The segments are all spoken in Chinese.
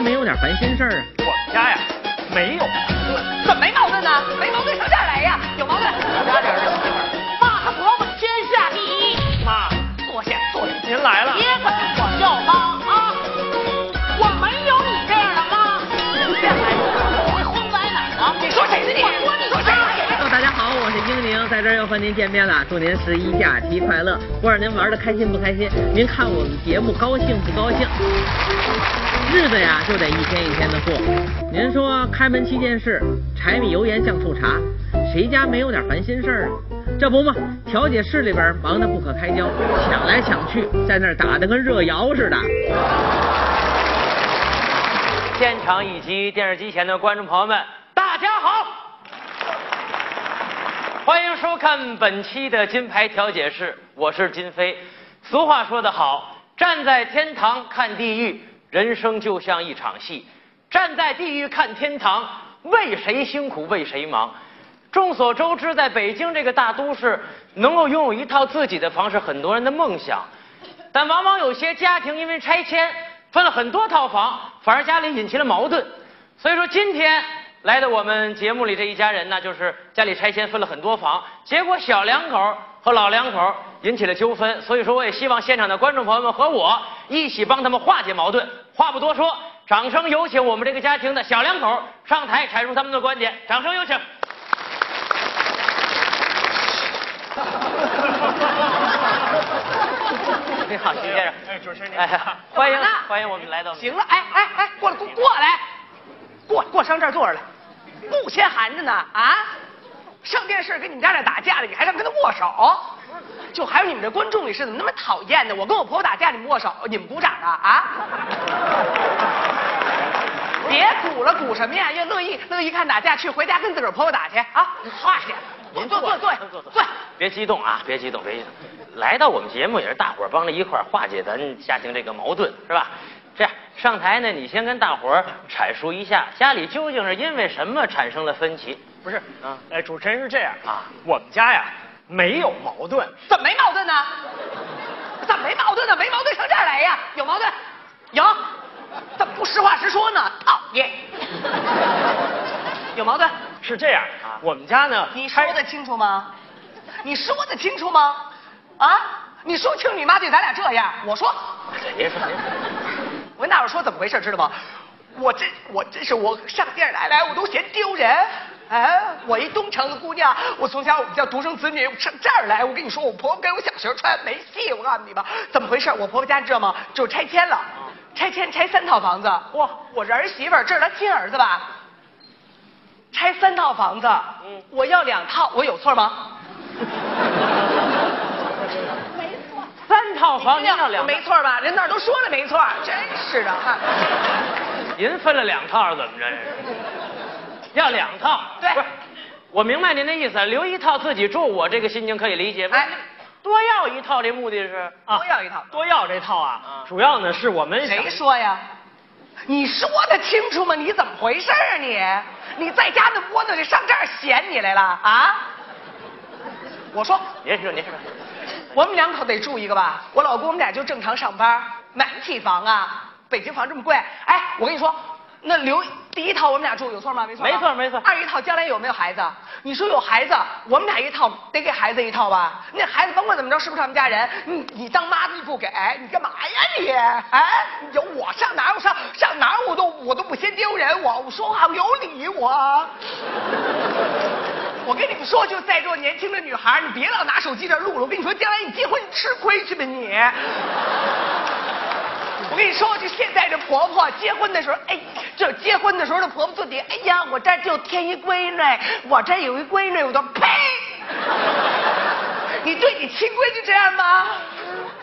没有点烦心事儿啊？我们家呀，没有矛盾。怎么没矛盾呢？没矛盾上这儿来呀？有矛盾？我家点儿的媳妇儿，妈和婆婆天下第一。妈，坐下，坐下。您来了。别管我叫妈啊！我没有你这样的妈。这孩子，我会荒在哪儿呢？你说谁是你？我说你说谁？哦，大家好，我是英宁，在这儿又和您见面了，祝您十一假期快乐，不知道您玩的开心不开心？您看我们节目高兴不高兴？日子呀，就得一天一天的过。您说开门七件事，柴米油盐酱醋茶，谁家没有点烦心事儿啊？这不嘛，调解室里边忙得不可开交，抢来抢去，在那儿打得跟热窑似的。现场以及电视机前的观众朋友们，大家好，欢迎收看本期的金牌调解室，我是金飞。俗话说得好，站在天堂看地狱，人生就像一场戏；站在地狱看天堂，为谁辛苦为谁忙。众所周知，在北京这个大都市，能够拥有一套自己的房是很多人的梦想。但往往有些家庭因为拆迁分了很多套房，反而家里引起了矛盾。所以说今天来到我们节目里这一家人呢，就是家里拆迁分了很多房，结果小两口和老两口引起了纠纷。所以说我也希望现场的观众朋友们和我一起帮他们化解矛盾。话不多说，掌声有请我们这个家庭的小两口上台阐述他们的观点。掌声有请。你好，徐先生。哎，主持人您哎，欢迎欢迎我们来到。行了，哎哎哎，过来过过来，过过上这儿坐着来，不先寒着呢啊！上电视跟你们家这打架了，你还让跟他握手？就还有你们这观众里是怎么那么讨厌的？我跟我婆婆打架，你们握手，你们鼓掌啊啊！别鼓了，鼓什么呀？要乐意乐意看打架，去回家跟自个儿婆婆打去啊！画去，您坐坐坐坐坐坐。别激动啊，别激动，别激动。来到我们节目也是大伙儿帮着一块儿化解咱家庭这个矛盾，是吧？这样上台呢，你先跟大伙儿阐述一下家里究竟是因为什么产生了分歧。不是啊哎，主持人是这样啊我们家呀没有矛盾。怎么没矛盾呢？怎么没矛盾呢？没矛盾上这儿来呀？有矛盾？有？怎么不实话实说呢？讨厌！有矛盾？是这样啊我们家呢，你说得清楚吗？你说得清楚吗？啊？你说清你妈对咱俩这样，我说，您说，您说。我跟大伙说怎么回事，知道吗？我这我这是我上电视台来，我都嫌丢人。哎，我一东城的姑娘，我从小我们家独生子女，我上这儿来，我跟你说，我婆婆跟我小时候穿没戏，我告诉你吧，怎么回事？我婆婆家你知道吗？就拆迁了，拆迁拆三套房子。哇，我是儿媳妇儿，这是她亲儿子吧？拆三套房子，嗯我要两套，我有错吗？三套房您要两，没错吧？人那儿都说了没错，真是的哈。您分了两套是怎么着？要两套？对我明白您的意思，留一套自己住，我这个心情可以理解。哎，多要一套，这目的是啊多要一套多要这套啊啊，主要呢是我们谁说呀？你说的清楚吗？你怎么回事啊你？你在家那窝囊，你上这儿显你来了啊？我说，您说您说，我们两口得住一个吧？我老公我们俩就正常上班，买不起房啊。北京房这么贵，哎，我跟你说，那留第一套我们俩住有错吗？没错，没错没错二一套将来有没有孩子？你说有孩子，我们俩一套得给孩子一套吧？那孩子甭管怎么着，是不是他们家人？你你当妈的你不给，你干嘛呀你？哎，有我上哪儿我上上哪儿我都我都不嫌丢人，我我说话有理我。我跟你们说，就在座年轻的女孩，你别老拿手机这录了。我跟你说，将来你结婚你吃亏去吧你。我跟你说，就现在这婆婆结婚的时候，哎，就结婚的时候这婆婆就得，哎呀，我这就添一闺女，我这有一闺女，我都呸！你对你亲闺女这样吗？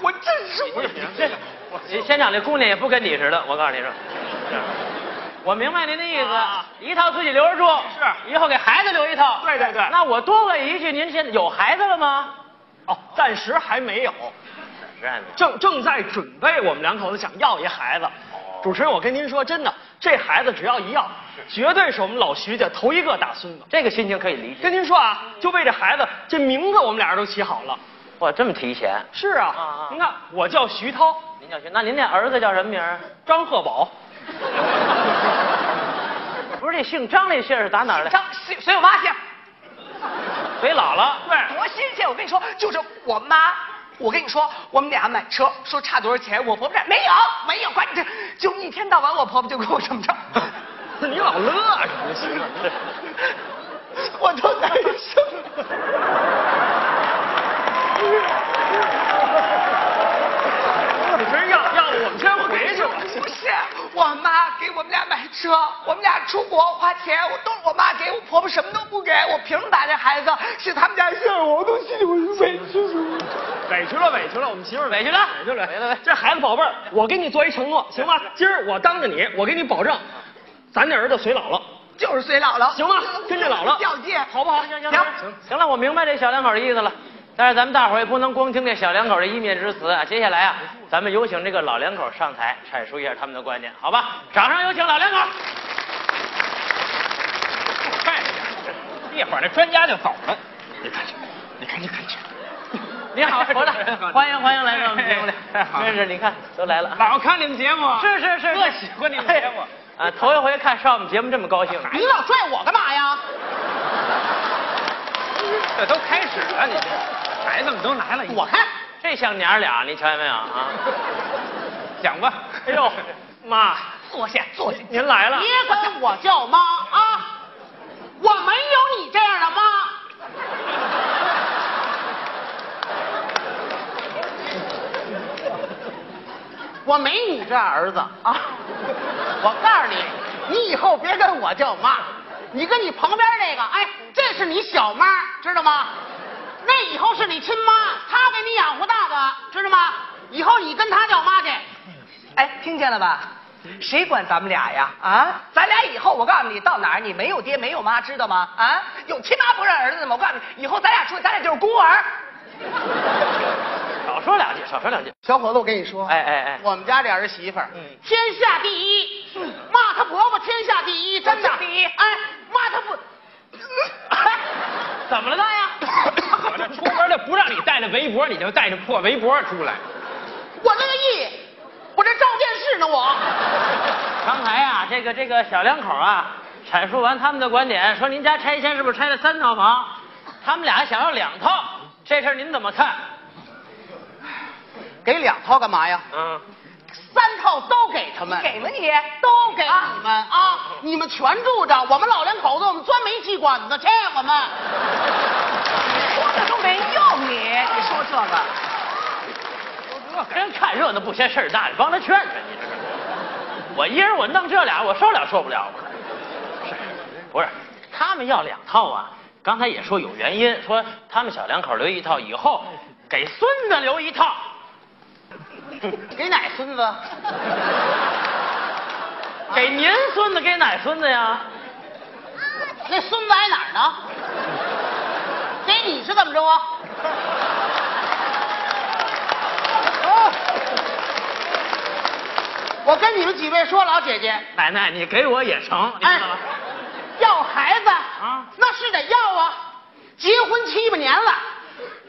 我真是我。这你现场这姑娘也不跟你似的，我告诉你说。我明白您的意思，啊一套自己留着住，是以后给孩子留一套。对对对那我多问一句，您现在有孩子了吗？哦，暂时还没有，正正在准备，我们两口子想要一孩子。主持人，我跟您说，真的，这孩子只要一要，绝对是我们老徐家头一个大孙子。这个心情可以理解。跟您说啊，就为这孩子，这名字我们俩人都起好了，哇，这么提前。是啊，啊啊您看我叫徐涛，您叫徐，那您那儿子叫什么名儿？张鹤宝，不是这姓张这姓是打哪儿来？张随随我妈姓，随姥姥。对，多新鲜！我跟你说，就是我妈。我跟你说，我们俩买车，说差多少钱，我婆婆这没有，没有，管你这，就一天到晚我婆婆就跟我这么着，你老乐什么行？我都难受。主持人要要不我们先回去吧。不是，我妈给我们俩买车，我们俩出国花钱，我都是我妈给，我婆婆什么都不给，我凭什么把这孩子是他们家事儿？我都心里我委屈了。委屈了，委屈了，我们媳妇儿委屈了委屈了，委屈了这孩子宝贝儿，我给你做一承诺，行吗？今儿我当着你，我给你保证，咱这儿子随姥姥，就是随姥姥，行吗？跟着姥姥较劲，好不好？行行行行了，我明白这小两口的意思了。但是咱们大伙儿也不能光听这小两口的一面之词啊！接下来啊，咱们有请这个老两口上台阐述一下他们的观点，好吧？掌声有请老两口。快点，一会儿那专家就走了。你看去，你看，你看去。你好，回来，欢迎欢迎来到我们节目里。真是你看都来了。老看你们节目，是是是，特喜欢你们节目。啊，头一回看上我们节目这么高兴。你老拽我干嘛呀？这都开始了，你这孩子们都来了，我看这像娘儿俩，你瞧见没有啊？讲吧。哎呦，妈，坐下，坐下。您来了。别管我叫妈啊！我没有你这样的妈。我没你这儿子啊！我告诉你，你以后别跟我叫妈，你跟你旁边这个，哎，这是你小妈，知道吗？那以后是你亲妈，她给你养活大的，知道吗？以后你跟她叫妈去。哎，听见了吧？谁管咱们俩呀？啊，咱俩以后我告诉你，到哪儿你没有爹没有妈，知道吗？啊，有亲妈不认儿子的吗？我告诉你，以后咱俩出去，咱俩就是孤儿。少说两句，少说两句。小伙子，我跟你说，哎哎哎我们家这儿媳妇儿，嗯天下第一，骂她婆婆天下第一，真的第一哎，骂她不，怎么了大呀？我这出门就不让你带着围脖，你就带着破围脖出来。我那个意，我这照电视呢，我。刚才啊，这个这个小两口啊，阐述完他们的观点，说您家拆迁是不是拆了三套房？他们俩想要两套，这事儿您怎么看？给两套干嘛呀？嗯，三套都给他们，给吗你？都给你们啊！你们全住着，我们老两口子，我们钻煤气管子去，我们。你，你说这个。真看热闹不嫌事儿大，你帮他劝劝你这是。我一人我弄这俩，我受了受不了。是，不是？他们要两套啊，刚才也说有原因，说他们小两口留一套，以后给孙子留一套。给哪孙子？给您孙子，给哪孙子呀？那孙子在哪儿呢？给你是怎么着啊？哦 我跟你们几位说，老姐姐，奶奶，你给我也成，你知哎道吗？，要孩子啊那是得要啊！结婚七八年了，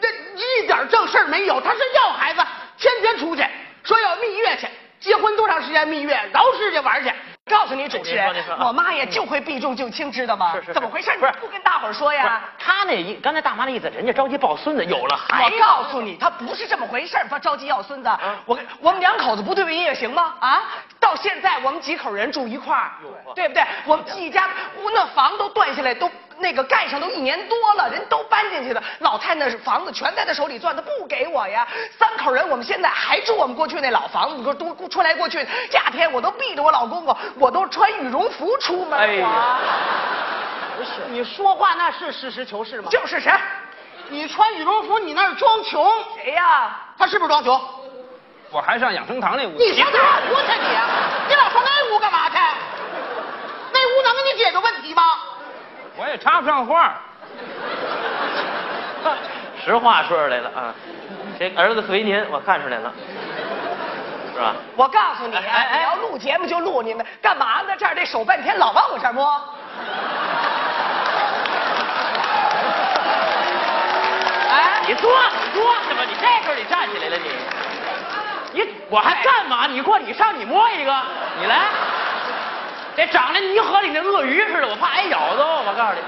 这一点正事儿没有，他是要孩子，天天出去说要蜜月去，结婚多长时间蜜月，饶世界玩去。告诉你主持人我妈也就会避重就轻，知道吗？是是是怎么回事？不是不跟大伙儿说呀？他那意，刚才大妈那意思，人家着急抱孙子，有了孩子我。告诉你，他不是这么回事儿他着急要孙子。嗯我我们两口子不对也行吗？啊，到现在我们几口人住一块儿，对不对？我们一家，屋那房都断下来，都那个盖上都一年多了，人都搬进去了。老太太那房子全在她手里攥，他不给我呀。三口人，我们现在还住我们过去那老房子，你说都出来过去，夏天我都避着我老公公，我都穿羽绒服出门。哎呀我你说话那是实事求是吗？就是谁？你穿羽绒服，你那是装穷，谁呀？他是不是装穷？我还上养生堂那屋。你上哪屋去你？你老上那屋干嘛去？那屋能给你解决问题吗？我也插不上话。实话说出来了啊，这儿子随您，我看出来了，是吧？我告诉你啊，哎哎你要录节目就录，你们干嘛呢？这儿得守半天，老往我这儿摸。哎，你坐你坐着吧，你这时候你站起来了你，你我还干嘛？你过你上你摸一个，你来，这长得泥河里那鳄鱼似的，我怕挨咬都。我告诉你，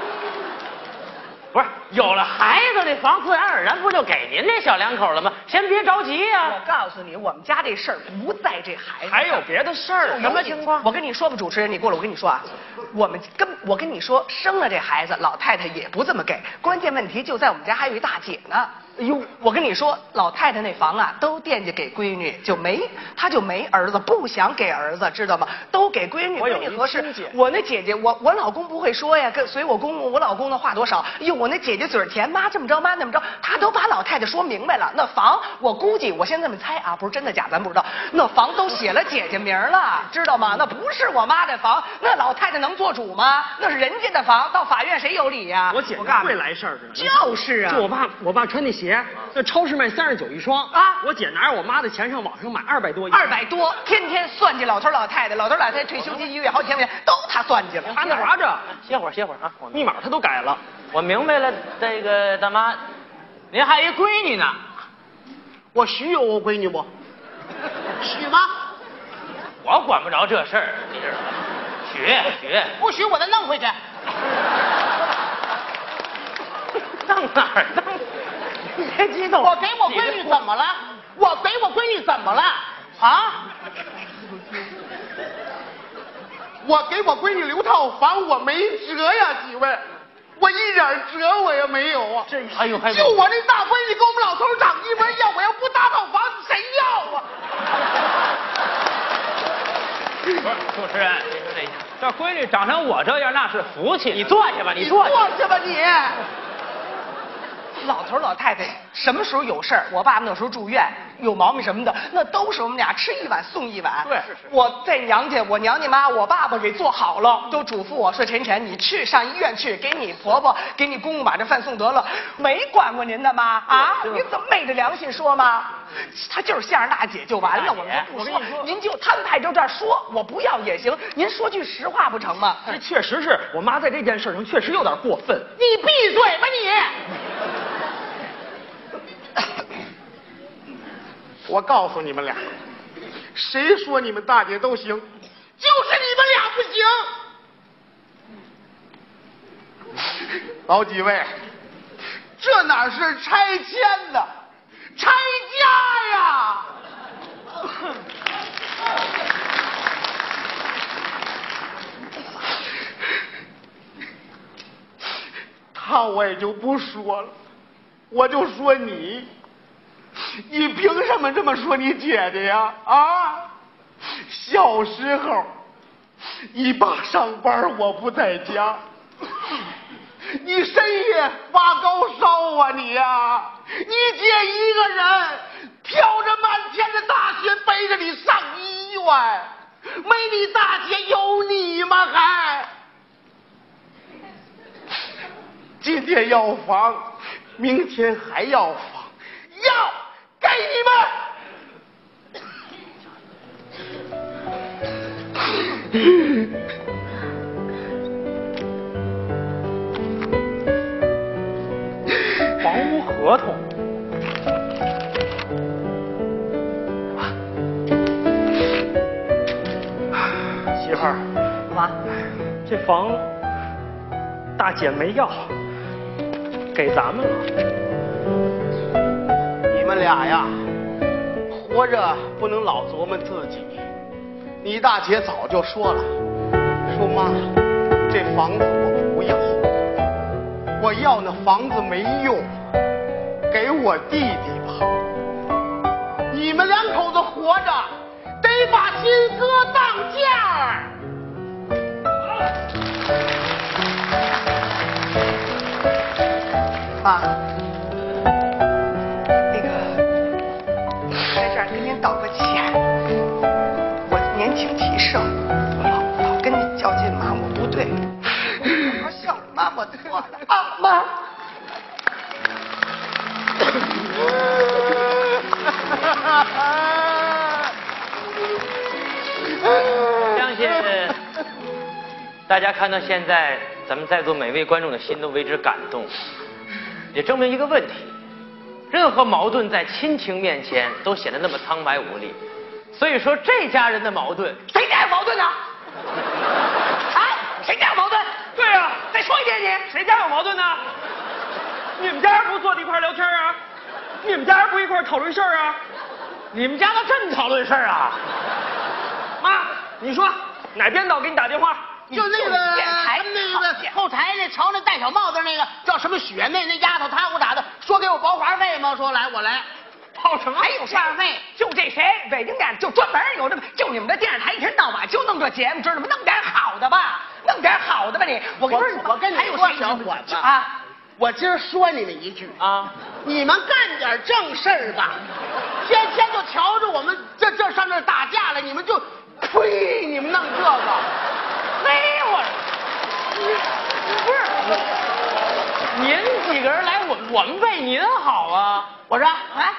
不是有了孩子，这房自然而然不就给您这小两口了吗？先别着急呀、我告诉你，我们家这事儿不在这孩子，还有别的事儿？什么情况我跟你说吧，主持人，你过来，我跟你说啊，我们跟我跟你说，生了这孩子，老太太也不这么给。关键问题就在我们家还有一大姐呢。哎呦，我跟你说，老太太那房啊，都惦记给闺女，就没她就没儿子，不想给儿子，知道吗？都给闺女，闺女合适。我那姐姐，我我老公不会说呀，跟随我公公，我老公的话多少？哎呦，我那姐姐嘴甜，妈这么着，妈那么着，她都把老太太说明白了。那房，我估计，我先这么猜啊，不是真的假，咱不知道。那房都写了姐姐名了，知道吗？那不是我妈的房，那老太太能做主吗？那是人家的房，到法院谁有理呀？我姐我告诉你会来事儿，就是啊，就我爸，我爸穿那鞋，那超市卖三十九一双啊我姐拿着我妈的钱上网上买二百多一。二百多，天天算计老头老太太，老头老太太退休金一个月好几千块钱，都他算计了。他那啥着，歇会儿歇会儿啊，密码他都改了。我明白了，这个大妈，您还有一闺女呢，我许有我闺女不？许吗？我管不着这事儿，你知道吗？许许，不许我再弄回去。弄哪儿弄？你别激动，我给我闺女怎么了？我给我闺女怎么了？啊？我给我闺女留套房，我没辙呀，几位，我一点辙我也没有啊。这还有还就我这大闺女跟我们老头长一模一样，我要不搭套房，谁要啊？不是主持人，您说这这闺女长成我这样，那是福气。你坐下吧，你。坐下吧你。老头老太太什么时候有事儿？我爸爸那时候住院有毛病什么的，那都是我们俩吃一碗送一碗。对我在娘家，我娘家妈我爸爸给做好了，都嘱咐我说：“晨晨，你去上医院去，给你婆婆给你公公把这饭送得了。”没管过您的妈啊？您怎么昧着良心说吗？他就是相声大姐就完了，我们就不说，您就摊派就这儿说，我不要也行。您说句实话不成吗？这确实是我妈在这件事上确实有点过分。你闭嘴吧你！我告诉你们俩，谁说你们大姐都行，就是你们俩不行。老几位，这哪是拆迁呢？拆家呀！他我也就不说了，我就说你，你凭什么这么说你姐姐呀？啊，小时候你爸上班我不在家，你深夜发高烧啊你呀、你姐一个人挑着满天的大雪背着你上医院，没你大姐有你吗还？今天要房，明天还要房，要姐没要，给咱们了。你们俩呀，活着不能老琢磨自己。你大姐早就说了，说妈，这房子我不要，我要那房子没用，给我弟弟吧。你们两口子活着，得把心搁当间妈我错了啊，妈。相信大家看到现在，咱们在座每位观众的心都为之感动，也证明一个问题：任何矛盾在亲情面前都显得那么苍白无力。所以说，这家人的矛盾，谁家有矛盾呢？啊，谁家有矛盾？再说一遍你。谁家有矛盾呢？你们家人不坐在一块聊天啊？你们家人不一块讨论事儿啊？你们家都这么讨论事儿啊？妈，你说哪编导给你打电话？就那个电台那个后台那瞧那戴小帽子那个叫什么雪妹那丫头，她给我打的，说给我包话费吗？说来我来，报什么？还有话费就这谁，北京电视就专门有这么，就你们这电视台一天到晚就弄这节目，知道吗？弄点好的吧，弄点好的吧你。我跟我你说，我跟你说，还有小伙子啊，我今儿说你们一句啊，你们干点正事儿吧，天天就瞧着我们这这上这打架了，你们就呸，你们弄这个，嘿，我，不是，您几个人来，我我们为您好啊。我说哎，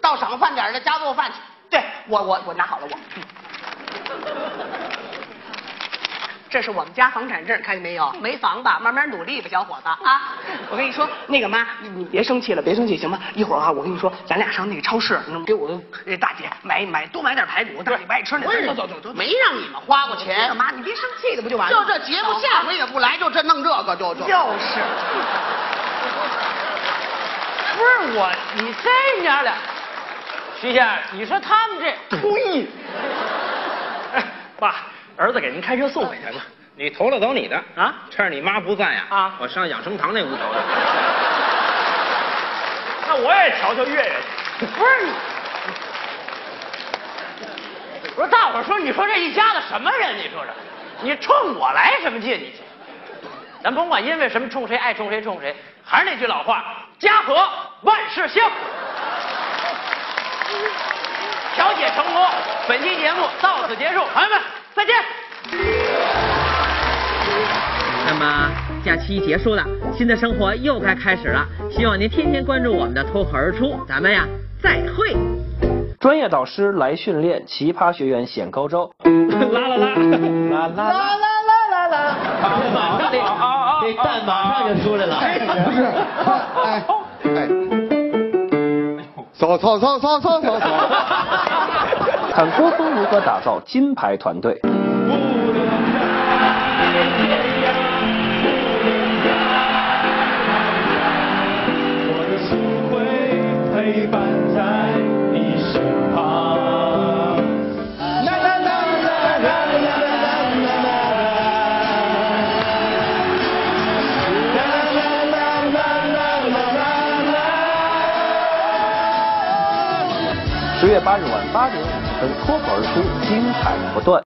到赏饭点儿了，家做饭去。对我我我拿好了我。这是我们家房产证，看见没有？没房吧，慢慢努力吧，小伙子啊！我跟你说，那个妈，你你别生气了，别生气，行吗？一会儿啊，我跟你说，咱俩上那个超市，能给我呃大姐买买多买点排骨，大姐不爱吃那不是走走走走，没让你们花过钱，妈，你别生气了，不就完了？就这节目下回也不来，就这弄这个，就就就是。不是我，你这娘俩，徐先生，你说他们这，呸！哎，爸，儿子给您开车送回去吧。你投了走你的啊趁着你妈不在呀啊我上养生堂那屋瞧瞧。那我也瞧瞧月月去。不是你，不是大伙儿说，你说这一家子什么人？你说说，你冲我来什么劲？你咱甭管因为什么冲谁爱冲谁冲谁，还是那句老话，家和万事兴。调解成功，本期节目到此结束，朋友们再见。那么假期结束了，新的生活又该开始了。希望您天天关注我们的脱口而出，咱们呀再会。专业导师来训练，奇葩学员显高招。啦啦啦，啦啦啦啦啦啦！马上这这蛋马上就出来了。不是，哎哎，走走走走走走走。看郭峰如何打造金牌团队。十月八日晚八点脱口而出，精彩不断。